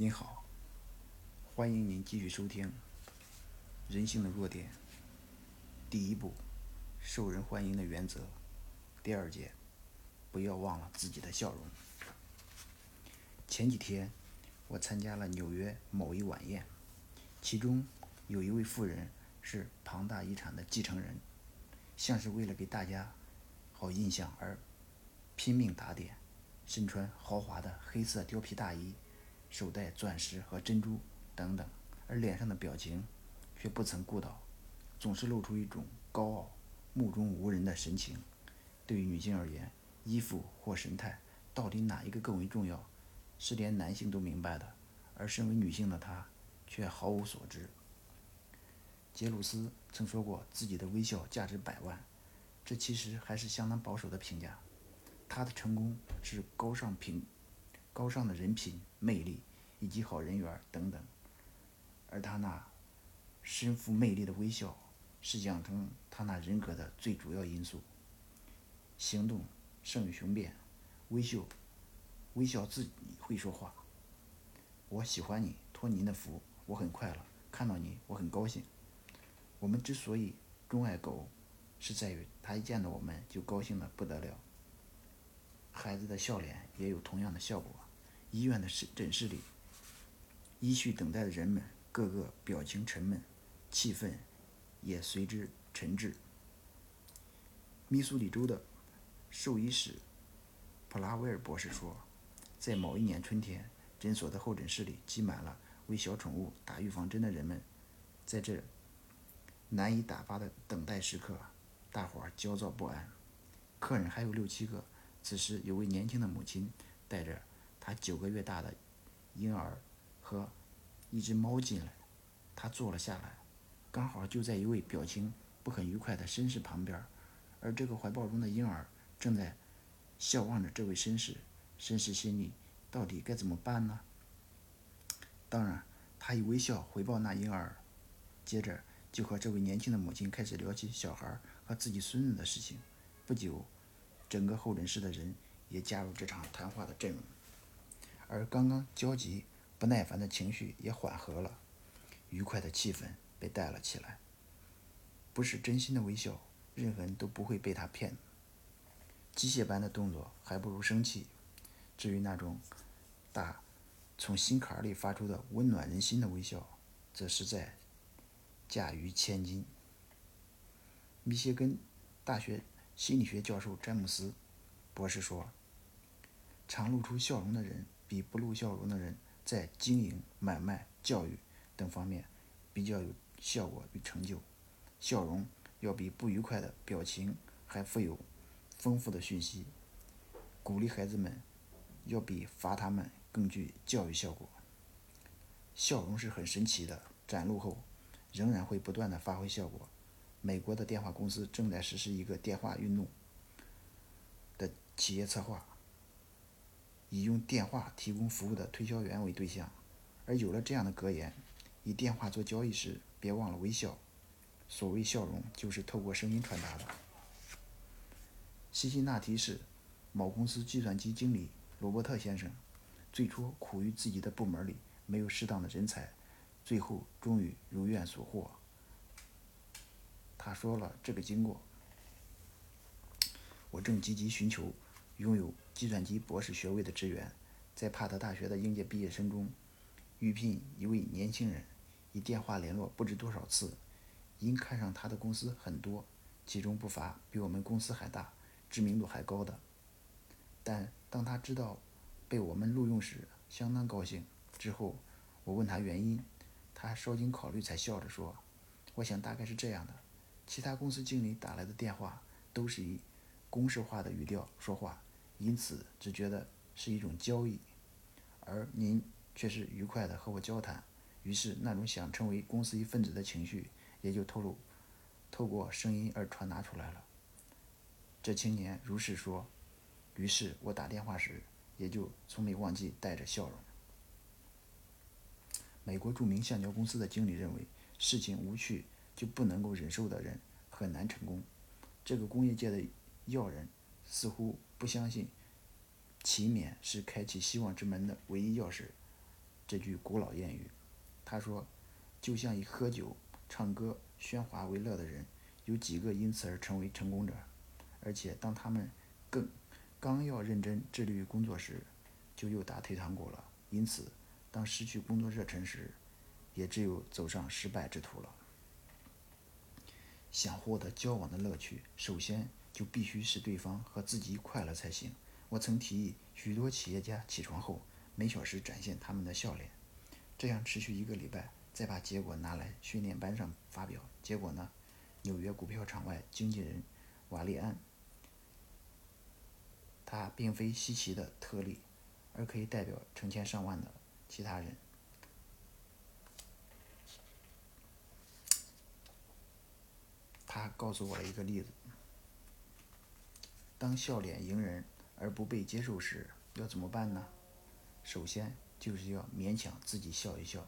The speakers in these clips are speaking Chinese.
您好，欢迎您继续收听《人性的弱点》第一部“受人欢迎的原则”第二节“不要忘了自己的笑容”。前几天，我参加了纽约某一晚宴，其中有一位妇人是庞大遗产的继承人，像是为了给大家好印象而拼命打点，身穿豪华的黑色貂皮大衣。手戴钻石和珍珠等等，而脸上的表情却不曾顾到，总是露出一种高傲、目中无人的神情。对于女性而言，衣服或神态到底哪一个更为重要，是连男性都明白的，而身为女性的她却毫无所知。杰鲁斯曾说过自己的微笑价值百万，这其实还是相当保守的评价。他的成功是高尚品。高尚的人品、魅力以及好人缘等等，而他那身负魅力的微笑，是养成他那人格的最主要因素。行动胜于雄辩，微笑，微笑自己会说话。我喜欢你，托您的福，我很快乐，看到你我很高兴。我们之所以钟爱狗，是在于它一见到我们就高兴的不得了。孩子的笑脸也有同样的效果。医院的诊室里，依序等待的人们个个表情沉闷，气氛也随之沉滞。密苏里州的兽医师普拉维尔博士说，在某一年春天，诊所的候诊室里挤满了为小宠物打预防针的人们。在这难以打发的等待时刻，大伙儿焦躁不安。客人还有六七个。此时，有位年轻的母亲带着。他九个月大的婴儿和一只猫进来，他坐了下来，刚好就在一位表情不很愉快的绅士旁边，而这个怀抱中的婴儿正在笑望着这位绅士。绅士心里到底该怎么办呢？当然，他以微笑回报那婴儿，接着就和这位年轻的母亲开始聊起小孩和自己孙子的事情。不久，整个候诊室的人也加入这场谈话的阵容。而刚刚焦急、不耐烦的情绪也缓和了，愉快的气氛被带了起来。不是真心的微笑，任何人都不会被他骗。机械般的动作还不如生气。至于那种大、从心坎里发出的温暖人心的微笑，则实在价于千金。密歇根大学心理学教授詹姆斯博士说：“常露出笑容的人。”比不露笑容的人在经营、买卖、教育等方面比较有效果与成就。笑容要比不愉快的表情还富有丰富的讯息。鼓励孩子们要比罚他们更具教育效果。笑容是很神奇的，展露后仍然会不断的发挥效果。美国的电话公司正在实施一个电话运动的企业策划。以用电话提供服务的推销员为对象，而有了这样的格言：以电话做交易时，别忘了微笑。所谓笑容，就是透过声音传达的。西西那提市某公司计算机经理罗伯特先生，最初苦于自己的部门里没有适当的人才，最后终于如愿所获。他说了这个经过：我正积极寻求。拥有计算机博士学位的职员，在帕特大学的应届毕业生中，预聘一位年轻人，以电话联络不知多少次，因看上他的公司很多，其中不乏比我们公司还大、知名度还高的。但当他知道被我们录用时，相当高兴。之后我问他原因，他稍经考虑才笑着说：“我想大概是这样的，其他公司经理打来的电话都是以公式化的语调说话。”因此，只觉得是一种交易，而您却是愉快的和我交谈，于是那种想成为公司一份子的情绪也就透露，透过声音而传达出来了。这青年如是说，于是我打电话时也就从没忘记带着笑容。美国著名橡胶公司的经理认为，事情无趣就不能够忍受的人很难成功。这个工业界的要人似乎。不相信，勤勉是开启希望之门的唯一钥匙。这句古老谚语。他说：“就像以喝酒、唱歌、喧哗为乐的人，有几个因此而成为成功者？而且当他们更刚要认真致力于工作时，就又打退堂鼓了。因此，当失去工作热忱时，也只有走上失败之途了。想获得交往的乐趣，首先就必须使对方和自己快乐才行。我曾提议许多企业家起床后每小时展现他们的笑脸。”这样持续一个礼拜，再把结果拿来训练班上发表。结果呢？纽约股票场外经纪人瓦利安，他并非稀奇的特例，而可以代表成千上万的其他人。他告诉我了一个例子：当笑脸迎人而不被接受时，要怎么办呢？首先。就是要勉强自己笑一笑。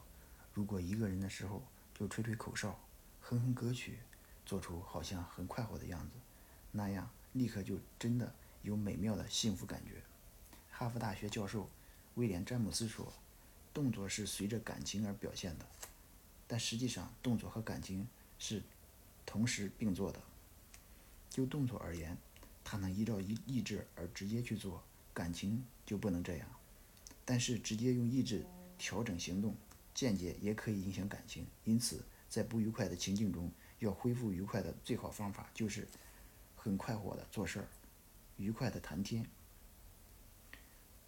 如果一个人的时候就吹吹口哨、哼哼歌曲，做出好像很快活的样子，那样立刻就真的有美妙的幸福感觉。哈佛大学教授威廉·詹姆斯说：“动作是随着感情而表现的，但实际上动作和感情是同时并做的。就动作而言，他能依照意意志而直接去做，感情就不能这样。”但是直接用意志调整行动，间接也可以影响感情。因此，在不愉快的情境中，要恢复愉快的最好方法就是很快活的做事儿，愉快的谈天。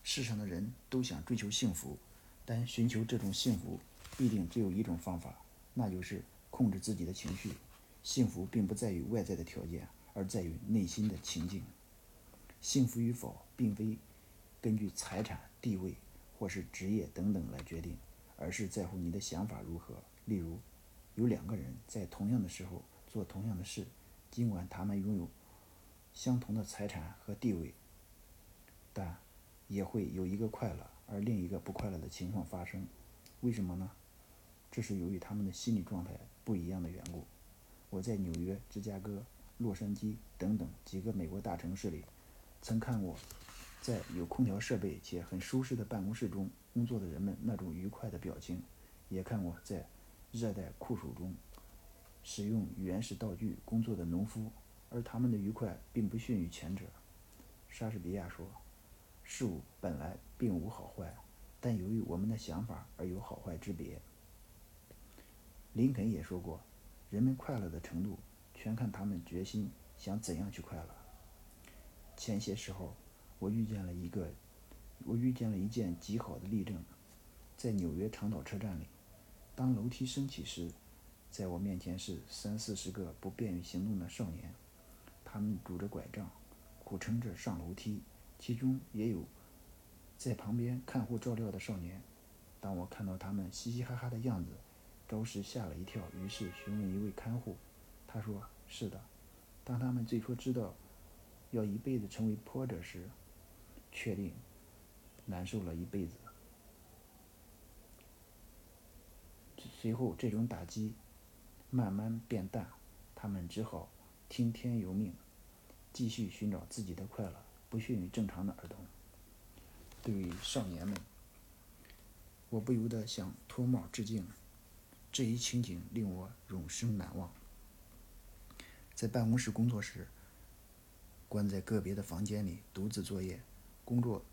世上的人都想追求幸福，但寻求这种幸福必定只有一种方法，那就是控制自己的情绪。幸福并不在于外在的条件，而在于内心的情境。幸福与否，并非根据财产、地位。或是职业等等来决定，而是在乎你的想法如何。例如，有两个人在同样的时候做同样的事，尽管他们拥有相同的财产和地位，但也会有一个快乐而另一个不快乐的情况发生。为什么呢？这是由于他们的心理状态不一样的缘故。我在纽约、芝加哥、洛杉矶等等几个美国大城市里，曾看过。在有空调设备且很舒适的办公室中工作的人们那种愉快的表情，也看过在热带酷暑中使用原始道具工作的农夫，而他们的愉快并不逊于前者。莎士比亚说：“事物本来并无好坏，但由于我们的想法而有好坏之别。”林肯也说过：“人们快乐的程度，全看他们决心想怎样去快乐。”前些时候。我遇见了一个，我遇见了一件极好的例证，在纽约长岛车站里，当楼梯升起时，在我面前是三四十个不便于行动的少年，他们拄着拐杖，苦撑着上楼梯，其中也有在旁边看护照料的少年。当我看到他们嘻嘻哈哈的样子，着实吓了一跳，于是询问一位看护，他说：“是的，当他们最初知道要一辈子成为坡者时。”确定，难受了一辈子。随后，这种打击慢慢变淡，他们只好听天由命，继续寻找自己的快乐，不逊于正常的儿童。对于少年们，我不由得向脱帽致敬。这一情景令我永生难忘。在办公室工作时，关在个别的房间里独自作业。工作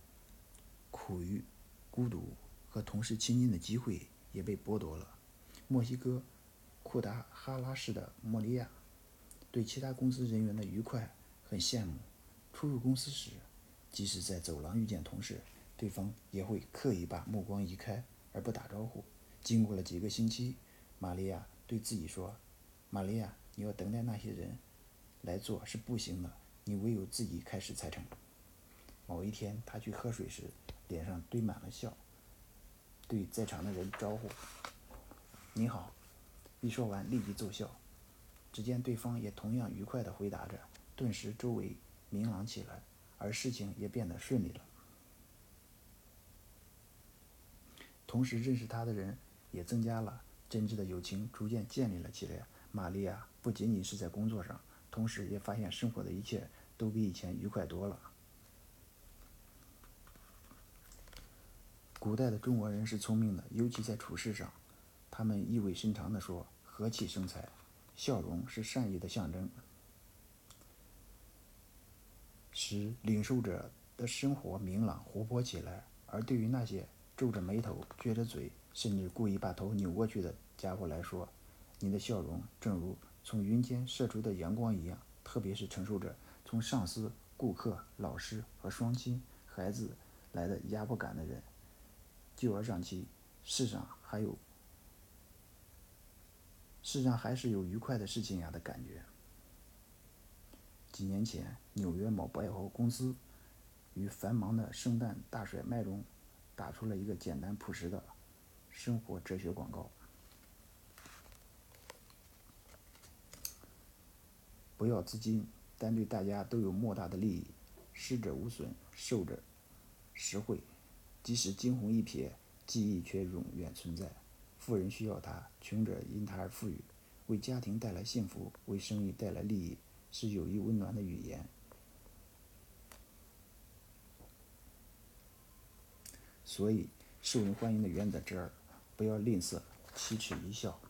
苦于孤独，和同事亲近的机会也被剥夺了。墨西哥库达哈拉市的莫利亚对其他公司人员的愉快很羡慕。出入公司时，即使在走廊遇见同事，对方也会刻意把目光移开而不打招呼。经过了几个星期，玛利亚对自己说：“玛利亚，你要等待那些人来做是不行的，你唯有自己开始才成。”某一天，他去喝水时，脸上堆满了笑，对在场的人招呼：“你好。”一说完，立即奏效。只见对方也同样愉快地回答着，顿时周围明朗起来，而事情也变得顺利了。同时，认识他的人也增加了，真挚的友情逐渐建立了起来。玛利亚不仅仅是在工作上，同时也发现生活的一切都比以前愉快多了。古代的中国人是聪明的，尤其在处事上，他们意味深长地说：“和气生财，笑容是善意的象征，使领受者的生活明朗活泼起来。”而对于那些皱着眉头、撅着嘴，甚至故意把头扭过去的家伙来说，你的笑容正如从云间射出的阳光一样，特别是承受着从上司、顾客、老师和双亲、孩子来的压迫感的人，就而让其世上还有世上还是有愉快的事情呀的感觉。几年前，纽约某百货公司于繁忙的圣诞大甩卖中。打出了一个简单朴实的生活哲学广告：不要资金，但对大家都有莫大的利益。施者无损，受者实惠。即使惊鸿一瞥，记忆却永远存在。富人需要它，穷者因它而富裕。为家庭带来幸福，为生意带来利益，是友谊温暖的语言。所以，受人欢迎的原则之二，不要吝啬，七尺一笑。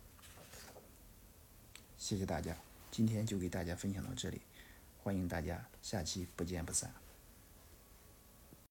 谢谢大家，今天就给大家分享到这里，欢迎大家下期不见不散。